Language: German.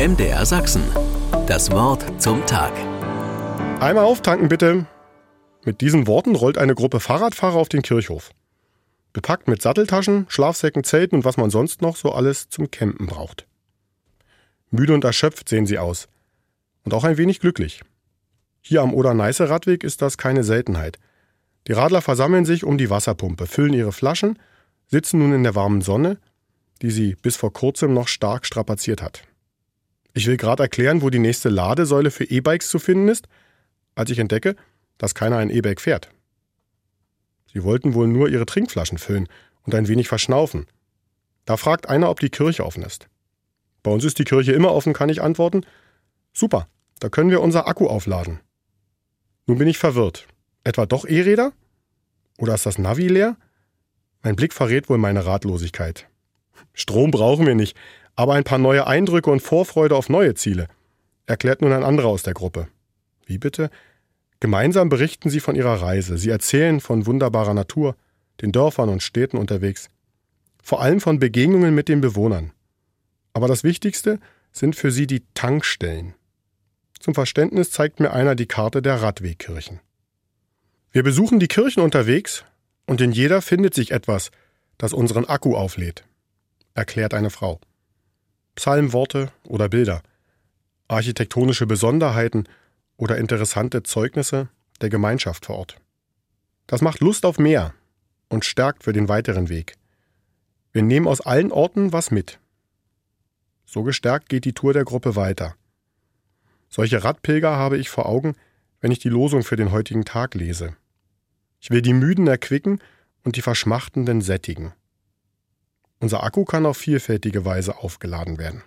MDR Sachsen. Das Wort zum Tag. Einmal auftanken bitte. Mit diesen Worten rollt eine Gruppe Fahrradfahrer auf den Kirchhof. Bepackt mit Satteltaschen, Schlafsäcken, Zelten und was man sonst noch so alles zum Campen braucht. Müde und erschöpft sehen sie aus. Und auch ein wenig glücklich. Hier am Oder-Neiße-Radweg ist das keine Seltenheit. Die Radler versammeln sich um die Wasserpumpe, füllen ihre Flaschen, sitzen nun in der warmen Sonne, die sie bis vor kurzem noch stark strapaziert hat. Ich will gerade erklären, wo die nächste Ladesäule für E-Bikes zu finden ist, als ich entdecke, dass keiner ein E-Bike fährt. Sie wollten wohl nur ihre Trinkflaschen füllen und ein wenig verschnaufen. Da fragt einer, ob die Kirche offen ist. Bei uns ist die Kirche immer offen, kann ich antworten. Super, da können wir unser Akku aufladen. Nun bin ich verwirrt. Etwa doch E-Räder? Oder ist das Navi leer? Mein Blick verrät wohl meine Ratlosigkeit. Strom brauchen wir nicht, aber ein paar neue Eindrücke und Vorfreude auf neue Ziele, erklärt nun ein anderer aus der Gruppe. Wie bitte? Gemeinsam berichten sie von ihrer Reise. Sie erzählen von wunderbarer Natur, den Dörfern und Städten unterwegs. Vor allem von Begegnungen mit den Bewohnern. Aber das Wichtigste sind für sie die Tankstellen. Zum Verständnis zeigt mir einer die Karte der Radwegkirchen. Wir besuchen die Kirchen unterwegs und in jeder findet sich etwas, das unseren Akku auflädt, erklärt eine Frau. Psalmworte oder Bilder, architektonische Besonderheiten oder interessante Zeugnisse der Gemeinschaft vor Ort. Das macht Lust auf mehr und stärkt für den weiteren Weg. Wir nehmen aus allen Orten was mit. So gestärkt geht die Tour der Gruppe weiter. Solche Radpilger habe ich vor Augen, wenn ich die Losung für den heutigen Tag lese. Ich will die Müden erquicken und die Verschmachtenden sättigen. Unser Akku kann auf vielfältige Weise aufgeladen werden.